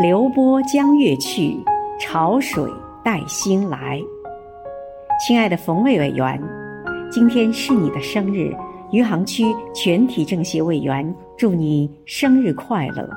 流波江月去，潮水带新来。亲爱的冯卫委员，今天是你的生日，余杭区全体政协委员，祝你生日快乐。